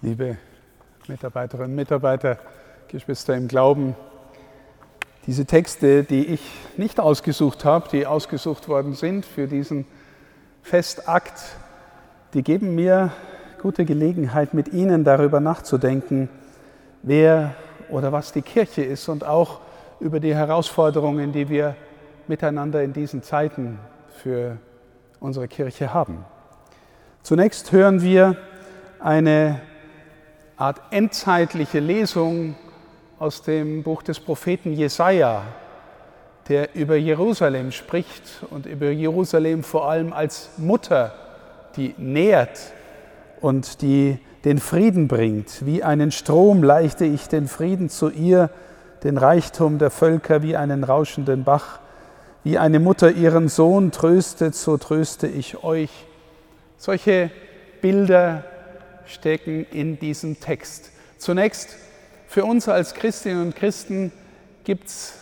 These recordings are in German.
liebe Mitarbeiterinnen und Mitarbeiter, Geschwister im Glauben, diese Texte, die ich nicht ausgesucht habe, die ausgesucht worden sind für diesen Festakt, die geben mir gute Gelegenheit, mit Ihnen darüber nachzudenken, wer oder was die Kirche ist und auch über die Herausforderungen, die wir miteinander in diesen Zeiten für unsere Kirche haben. Zunächst hören wir eine Art endzeitliche Lesung aus dem Buch des Propheten Jesaja, der über Jerusalem spricht und über Jerusalem vor allem als Mutter, die nährt und die den Frieden bringt. Wie einen Strom leichte ich den Frieden zu ihr, den Reichtum der Völker wie einen rauschenden Bach. Wie eine Mutter ihren Sohn tröstet, so tröste ich euch. Solche Bilder stecken in diesem Text. Zunächst, für uns als Christinnen und Christen gibt es,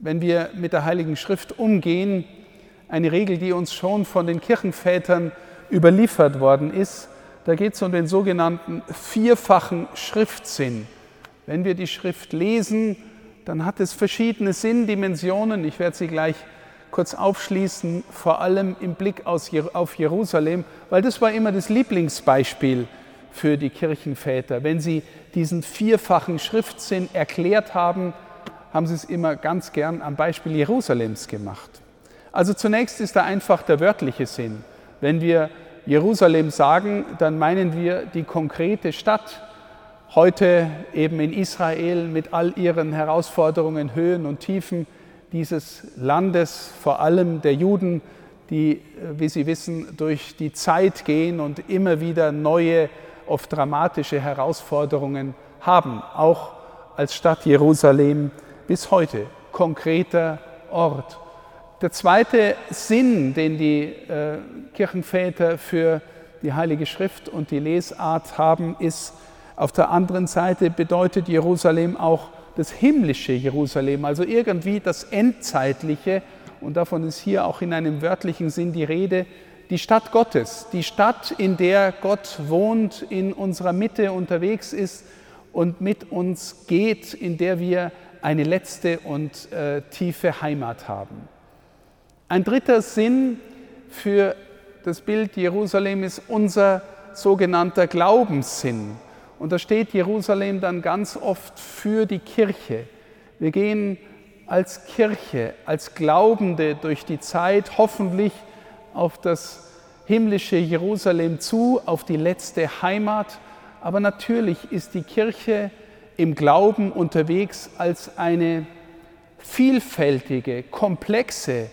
wenn wir mit der Heiligen Schrift umgehen, eine Regel, die uns schon von den Kirchenvätern überliefert worden ist. Da geht es um den sogenannten vierfachen Schriftsinn. Wenn wir die Schrift lesen, dann hat es verschiedene Sinndimensionen. Ich werde sie gleich kurz aufschließen, vor allem im Blick auf Jerusalem, weil das war immer das Lieblingsbeispiel für die Kirchenväter. Wenn sie diesen vierfachen Schriftsinn erklärt haben, haben sie es immer ganz gern am Beispiel Jerusalems gemacht. Also zunächst ist da einfach der wörtliche Sinn. Wenn wir Jerusalem sagen, dann meinen wir die konkrete Stadt, heute eben in Israel mit all ihren Herausforderungen, Höhen und Tiefen dieses Landes, vor allem der Juden, die, wie Sie wissen, durch die Zeit gehen und immer wieder neue oft dramatische Herausforderungen haben, auch als Stadt Jerusalem bis heute, konkreter Ort. Der zweite Sinn, den die äh, Kirchenväter für die Heilige Schrift und die Lesart haben, ist, auf der anderen Seite bedeutet Jerusalem auch das himmlische Jerusalem, also irgendwie das Endzeitliche, und davon ist hier auch in einem wörtlichen Sinn die Rede, die Stadt Gottes, die Stadt, in der Gott wohnt, in unserer Mitte unterwegs ist und mit uns geht, in der wir eine letzte und äh, tiefe Heimat haben. Ein dritter Sinn für das Bild Jerusalem ist unser sogenannter Glaubenssinn. Und da steht Jerusalem dann ganz oft für die Kirche. Wir gehen als Kirche, als Glaubende durch die Zeit hoffentlich auf das himmlische Jerusalem zu, auf die letzte Heimat. Aber natürlich ist die Kirche im Glauben unterwegs als eine vielfältige, komplexe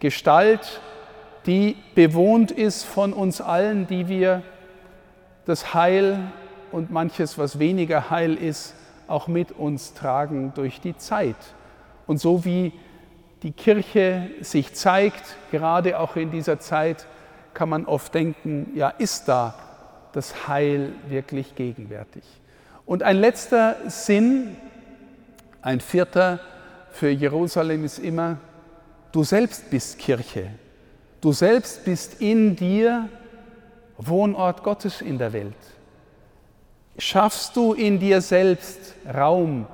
Gestalt, die bewohnt ist von uns allen, die wir das Heil und manches, was weniger Heil ist, auch mit uns tragen durch die Zeit. Und so wie die Kirche sich zeigt, gerade auch in dieser Zeit, kann man oft denken, ja, ist da das Heil wirklich gegenwärtig? Und ein letzter Sinn, ein vierter für Jerusalem ist immer, du selbst bist Kirche. Du selbst bist in dir Wohnort Gottes in der Welt. Schaffst du in dir selbst Raum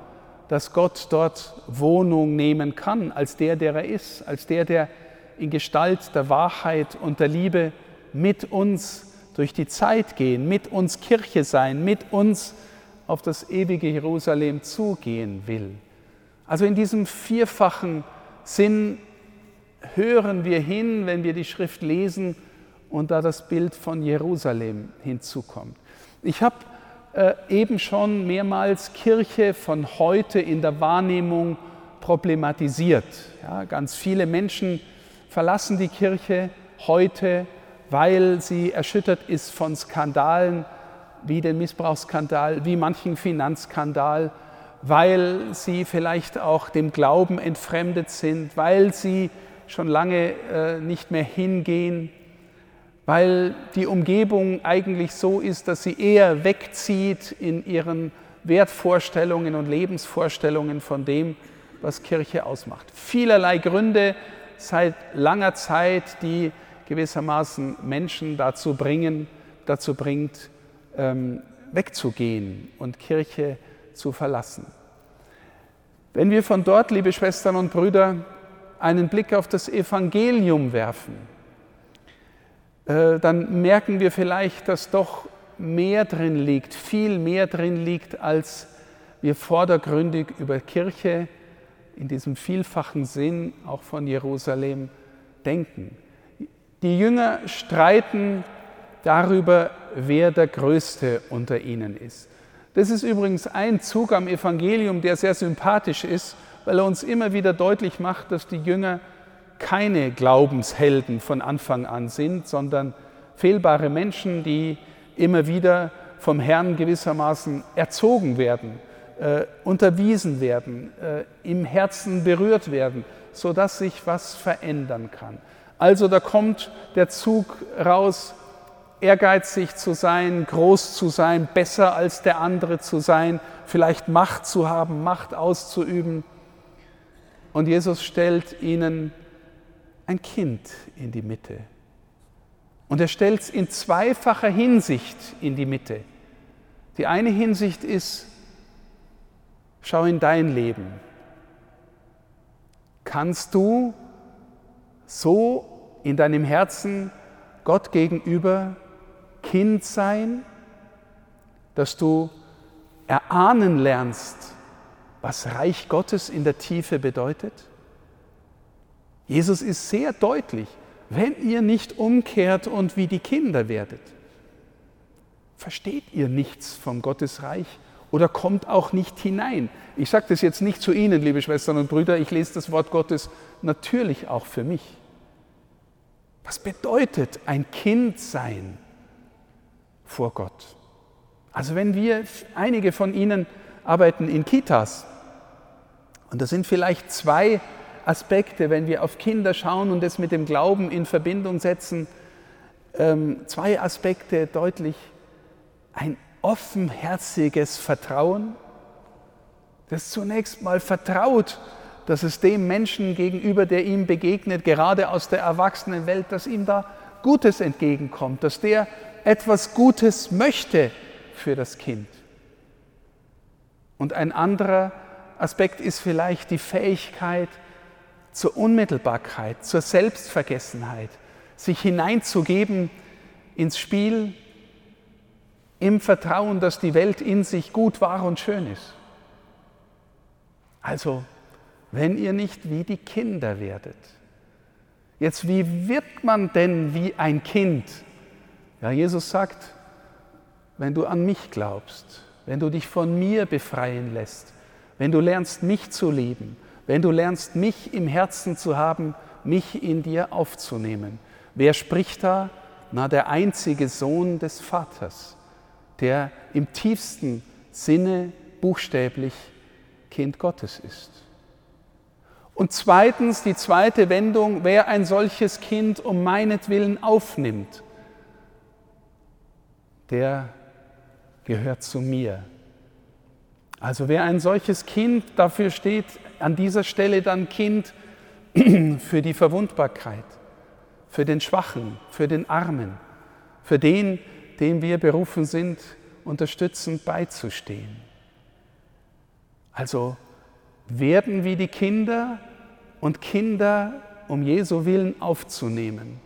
dass Gott dort Wohnung nehmen kann, als der, der er ist, als der, der in Gestalt der Wahrheit und der Liebe mit uns durch die Zeit gehen, mit uns Kirche sein, mit uns auf das ewige Jerusalem zugehen will. Also in diesem vierfachen Sinn hören wir hin, wenn wir die Schrift lesen und da das Bild von Jerusalem hinzukommt. Ich habe äh, eben schon mehrmals Kirche von heute in der Wahrnehmung problematisiert. Ja, ganz viele Menschen verlassen die Kirche heute, weil sie erschüttert ist von Skandalen wie den Missbrauchsskandal, wie manchen Finanzskandal, weil sie vielleicht auch dem Glauben entfremdet sind, weil sie schon lange äh, nicht mehr hingehen weil die Umgebung eigentlich so ist, dass sie eher wegzieht in ihren Wertvorstellungen und Lebensvorstellungen von dem, was Kirche ausmacht. Vielerlei Gründe seit langer Zeit, die gewissermaßen Menschen dazu bringen, dazu bringt, ähm, wegzugehen und Kirche zu verlassen. Wenn wir von dort, liebe Schwestern und Brüder, einen Blick auf das Evangelium werfen, dann merken wir vielleicht, dass doch mehr drin liegt, viel mehr drin liegt, als wir vordergründig über Kirche in diesem vielfachen Sinn auch von Jerusalem denken. Die Jünger streiten darüber, wer der Größte unter ihnen ist. Das ist übrigens ein Zug am Evangelium, der sehr sympathisch ist, weil er uns immer wieder deutlich macht, dass die Jünger keine Glaubenshelden von Anfang an sind, sondern fehlbare Menschen, die immer wieder vom Herrn gewissermaßen erzogen werden, äh, unterwiesen werden, äh, im Herzen berührt werden, sodass sich was verändern kann. Also da kommt der Zug raus, ehrgeizig zu sein, groß zu sein, besser als der andere zu sein, vielleicht Macht zu haben, Macht auszuüben. Und Jesus stellt ihnen ein Kind in die Mitte. Und er stellt es in zweifacher Hinsicht in die Mitte. Die eine Hinsicht ist, schau in dein Leben. Kannst du so in deinem Herzen Gott gegenüber Kind sein, dass du erahnen lernst, was Reich Gottes in der Tiefe bedeutet? Jesus ist sehr deutlich, wenn ihr nicht umkehrt und wie die Kinder werdet, versteht ihr nichts vom Gottesreich oder kommt auch nicht hinein. Ich sage das jetzt nicht zu Ihnen, liebe Schwestern und Brüder, ich lese das Wort Gottes natürlich auch für mich. Was bedeutet ein Kind sein vor Gott? Also wenn wir, einige von Ihnen arbeiten in Kitas, und da sind vielleicht zwei Aspekte, wenn wir auf Kinder schauen und es mit dem Glauben in Verbindung setzen, ähm, zwei Aspekte deutlich. Ein offenherziges Vertrauen, das zunächst mal vertraut, dass es dem Menschen gegenüber, der ihm begegnet, gerade aus der Erwachsenenwelt, dass ihm da Gutes entgegenkommt, dass der etwas Gutes möchte für das Kind. Und ein anderer Aspekt ist vielleicht die Fähigkeit zur Unmittelbarkeit, zur Selbstvergessenheit, sich hineinzugeben ins Spiel im Vertrauen, dass die Welt in sich gut, wahr und schön ist. Also, wenn ihr nicht wie die Kinder werdet. Jetzt, wie wird man denn wie ein Kind? Ja, Jesus sagt, wenn du an mich glaubst, wenn du dich von mir befreien lässt, wenn du lernst, mich zu lieben, wenn du lernst, mich im Herzen zu haben, mich in dir aufzunehmen. Wer spricht da? Na, der einzige Sohn des Vaters, der im tiefsten Sinne buchstäblich Kind Gottes ist. Und zweitens, die zweite Wendung, wer ein solches Kind um meinetwillen aufnimmt, der gehört zu mir. Also wer ein solches Kind, dafür steht an dieser Stelle dann Kind für die Verwundbarkeit, für den Schwachen, für den Armen, für den, dem wir berufen sind, unterstützend beizustehen. Also werden wie die Kinder und Kinder um Jesu Willen aufzunehmen,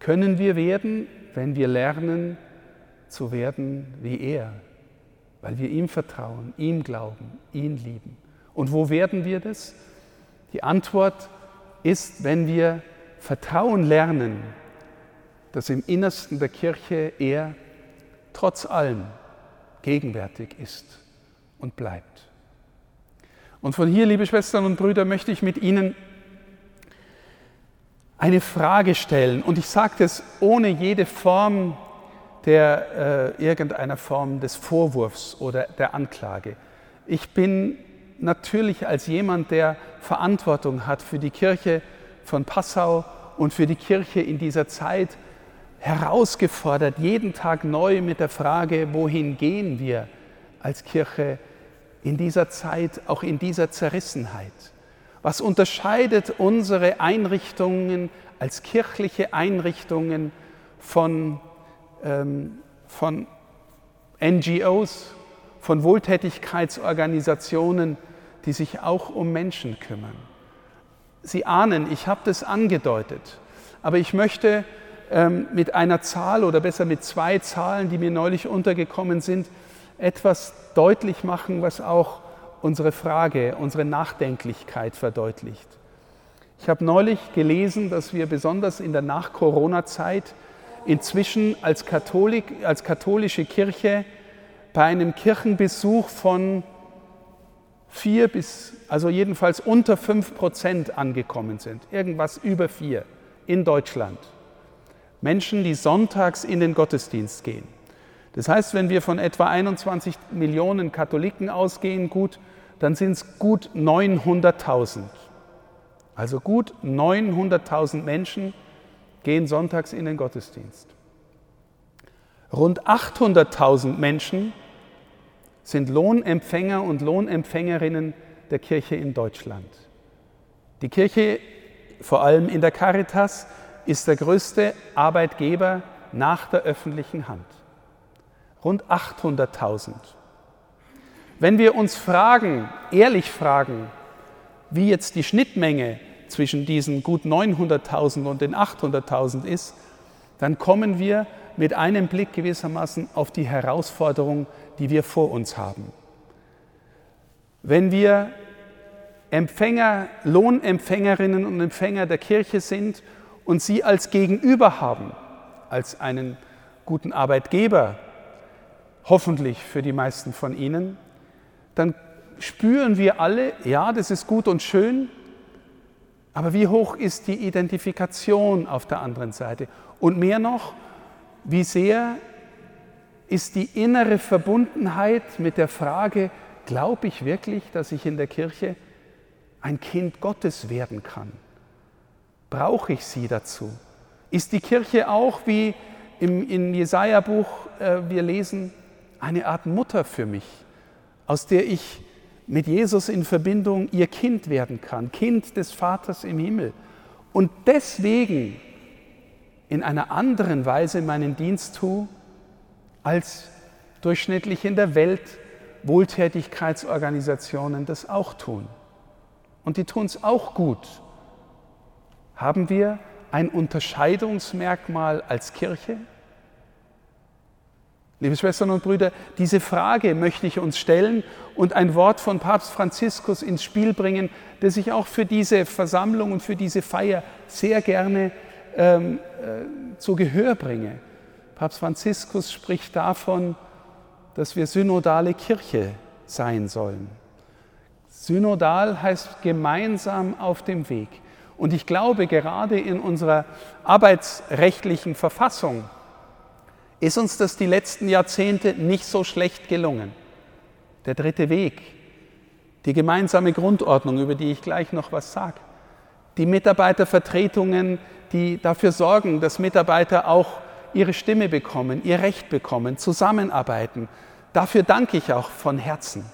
können wir werden, wenn wir lernen zu werden wie er, weil wir ihm vertrauen, ihm glauben, ihn lieben. Und wo werden wir das? Die Antwort ist, wenn wir Vertrauen lernen, dass im Innersten der Kirche er trotz allem gegenwärtig ist und bleibt. Und von hier, liebe Schwestern und Brüder, möchte ich mit Ihnen eine Frage stellen. Und ich sage das ohne jede Form der äh, irgendeiner Form des Vorwurfs oder der Anklage. Ich bin natürlich als jemand, der Verantwortung hat für die Kirche von Passau und für die Kirche in dieser Zeit, herausgefordert, jeden Tag neu mit der Frage, wohin gehen wir als Kirche in dieser Zeit, auch in dieser Zerrissenheit? Was unterscheidet unsere Einrichtungen als kirchliche Einrichtungen von, von NGOs, von Wohltätigkeitsorganisationen, die sich auch um Menschen kümmern. Sie ahnen, ich habe das angedeutet, aber ich möchte ähm, mit einer Zahl oder besser mit zwei Zahlen, die mir neulich untergekommen sind, etwas deutlich machen, was auch unsere Frage, unsere Nachdenklichkeit verdeutlicht. Ich habe neulich gelesen, dass wir besonders in der Nach-Corona-Zeit inzwischen als, Katholik, als katholische Kirche bei einem Kirchenbesuch von vier bis, also jedenfalls unter fünf Prozent angekommen sind. Irgendwas über vier in Deutschland. Menschen, die sonntags in den Gottesdienst gehen. Das heißt, wenn wir von etwa 21 Millionen Katholiken ausgehen, gut, dann sind es gut 900.000. Also gut 900.000 Menschen gehen sonntags in den Gottesdienst. Rund 800.000 Menschen sind Lohnempfänger und Lohnempfängerinnen der Kirche in Deutschland. Die Kirche, vor allem in der Caritas, ist der größte Arbeitgeber nach der öffentlichen Hand. Rund 800.000. Wenn wir uns fragen, ehrlich fragen, wie jetzt die Schnittmenge zwischen diesen gut 900.000 und den 800.000 ist, dann kommen wir mit einem Blick gewissermaßen auf die Herausforderung, die wir vor uns haben. Wenn wir Empfänger, Lohnempfängerinnen und Empfänger der Kirche sind und sie als Gegenüber haben, als einen guten Arbeitgeber, hoffentlich für die meisten von Ihnen, dann spüren wir alle, ja, das ist gut und schön, aber wie hoch ist die Identifikation auf der anderen Seite? Und mehr noch, wie sehr ist die innere Verbundenheit mit der Frage, glaube ich wirklich, dass ich in der Kirche ein Kind Gottes werden kann? Brauche ich sie dazu? Ist die Kirche auch, wie im, im Jesaja-Buch äh, wir lesen, eine Art Mutter für mich, aus der ich mit Jesus in Verbindung ihr Kind werden kann, Kind des Vaters im Himmel. Und deswegen in einer anderen Weise meinen Dienst tue, als durchschnittlich in der Welt Wohltätigkeitsorganisationen das auch tun. Und die tun es auch gut. Haben wir ein Unterscheidungsmerkmal als Kirche? Liebe Schwestern und Brüder, diese Frage möchte ich uns stellen und ein Wort von Papst Franziskus ins Spiel bringen, das ich auch für diese Versammlung und für diese Feier sehr gerne ähm, äh, zu Gehör bringe. Papst Franziskus spricht davon, dass wir synodale Kirche sein sollen. Synodal heißt gemeinsam auf dem Weg. Und ich glaube, gerade in unserer arbeitsrechtlichen Verfassung, ist uns das die letzten Jahrzehnte nicht so schlecht gelungen. Der dritte Weg, die gemeinsame Grundordnung, über die ich gleich noch was sage, die Mitarbeitervertretungen, die dafür sorgen, dass Mitarbeiter auch ihre Stimme bekommen, ihr Recht bekommen, zusammenarbeiten. Dafür danke ich auch von Herzen.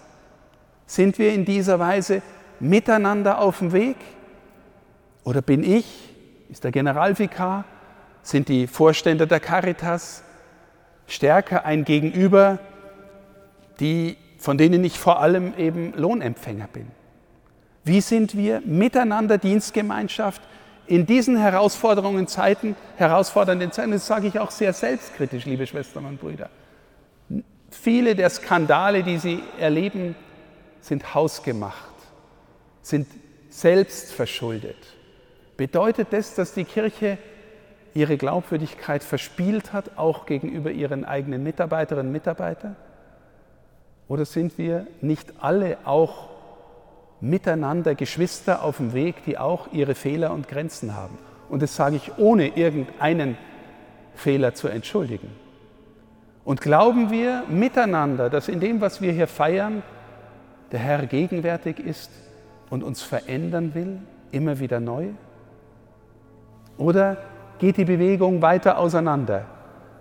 Sind wir in dieser Weise miteinander auf dem Weg? Oder bin ich, ist der Generalvikar, sind die Vorstände der Caritas, stärker ein Gegenüber, die, von denen ich vor allem eben Lohnempfänger bin. Wie sind wir miteinander Dienstgemeinschaft in diesen Herausforderungen Zeiten, herausfordernden Zeiten, das sage ich auch sehr selbstkritisch, liebe Schwestern und Brüder. Viele der Skandale, die Sie erleben, sind hausgemacht, sind selbst verschuldet. Bedeutet das, dass die Kirche ihre Glaubwürdigkeit verspielt hat, auch gegenüber ihren eigenen Mitarbeiterinnen und Mitarbeitern? Oder sind wir nicht alle auch miteinander Geschwister auf dem Weg, die auch ihre Fehler und Grenzen haben? Und das sage ich ohne irgendeinen Fehler zu entschuldigen. Und glauben wir miteinander, dass in dem, was wir hier feiern, der Herr gegenwärtig ist und uns verändern will, immer wieder neu? Oder geht die Bewegung weiter auseinander.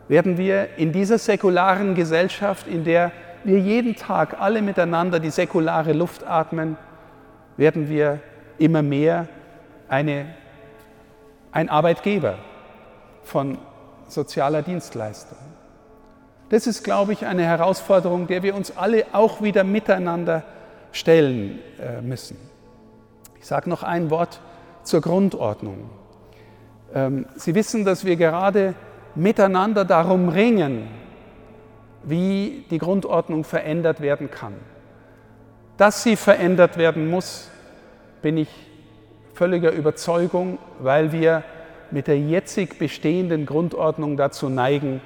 Werden wir in dieser säkularen Gesellschaft, in der wir jeden Tag alle miteinander die säkulare Luft atmen, werden wir immer mehr eine, ein Arbeitgeber von sozialer Dienstleistung. Das ist, glaube ich, eine Herausforderung, der wir uns alle auch wieder miteinander stellen äh, müssen. Ich sage noch ein Wort zur Grundordnung. Ähm, Sie wissen, dass wir gerade miteinander darum ringen, wie die Grundordnung verändert werden kann. Dass sie verändert werden muss, bin ich völliger Überzeugung, weil wir mit der jetzig bestehenden Grundordnung dazu neigen,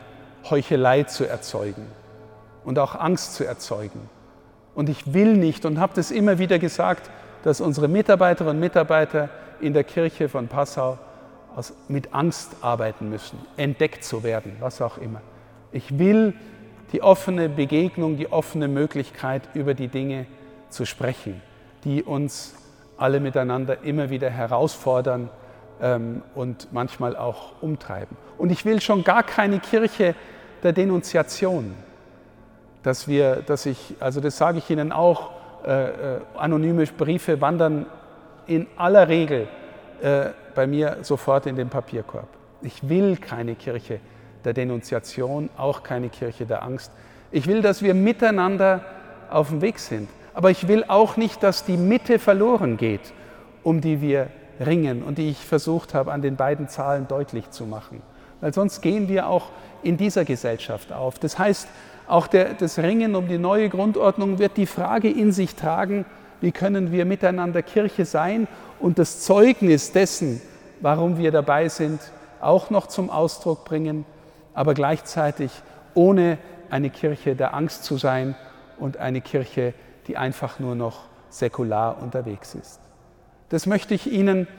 Heuchelei zu erzeugen und auch Angst zu erzeugen. Und ich will nicht und habe das immer wieder gesagt, dass unsere Mitarbeiterinnen und Mitarbeiter in der Kirche von Passau mit Angst arbeiten müssen, entdeckt zu werden, was auch immer. Ich will die offene Begegnung, die offene Möglichkeit, über die Dinge zu sprechen, die uns alle miteinander immer wieder herausfordern ähm, und manchmal auch umtreiben. Und ich will schon gar keine Kirche der Denunziation, dass wir, dass ich, also das sage ich Ihnen auch, äh, äh, anonyme Briefe wandern in aller Regel äh, bei mir sofort in den Papierkorb. Ich will keine Kirche der Denunziation, auch keine Kirche der Angst. Ich will, dass wir miteinander auf dem Weg sind. Aber ich will auch nicht, dass die Mitte verloren geht, um die wir ringen und die ich versucht habe, an den beiden Zahlen deutlich zu machen. Weil sonst gehen wir auch in dieser Gesellschaft auf. Das heißt, auch der, das Ringen um die neue Grundordnung wird die Frage in sich tragen, wie können wir miteinander Kirche sein und das Zeugnis dessen, warum wir dabei sind, auch noch zum Ausdruck bringen, aber gleichzeitig ohne eine Kirche der Angst zu sein und eine Kirche, die einfach nur noch säkular unterwegs ist. Das möchte ich Ihnen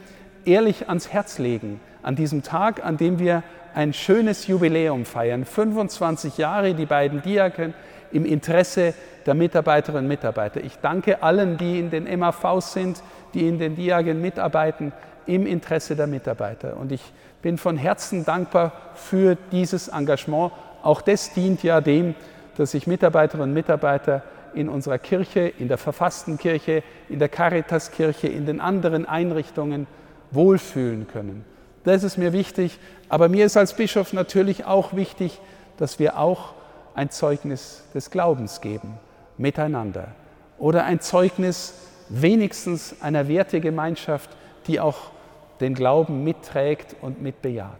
ehrlich ans Herz legen, an diesem Tag, an dem wir ein schönes Jubiläum feiern. 25 Jahre, die beiden Diaken im Interesse der Mitarbeiterinnen und Mitarbeiter. Ich danke allen, die in den MAVs sind, die in den Diaken mitarbeiten, im Interesse der Mitarbeiter. Und ich bin von Herzen dankbar für dieses Engagement. Auch das dient ja dem, dass sich Mitarbeiterinnen und Mitarbeiter in unserer Kirche, in der verfassten Kirche, in der Caritas-Kirche, in den anderen Einrichtungen wohlfühlen können. Das ist mir wichtig. Aber mir ist als Bischof natürlich auch wichtig, dass wir auch ein Zeugnis des Glaubens geben, miteinander. Oder ein Zeugnis wenigstens einer Wertegemeinschaft, die auch den Glauben mitträgt und mitbejaht.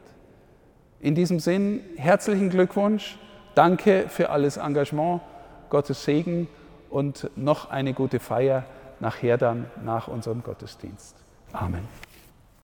In diesem Sinn herzlichen Glückwunsch, danke für alles Engagement, Gottes Segen und noch eine gute Feier nachher dann nach unserem Gottesdienst. Amen.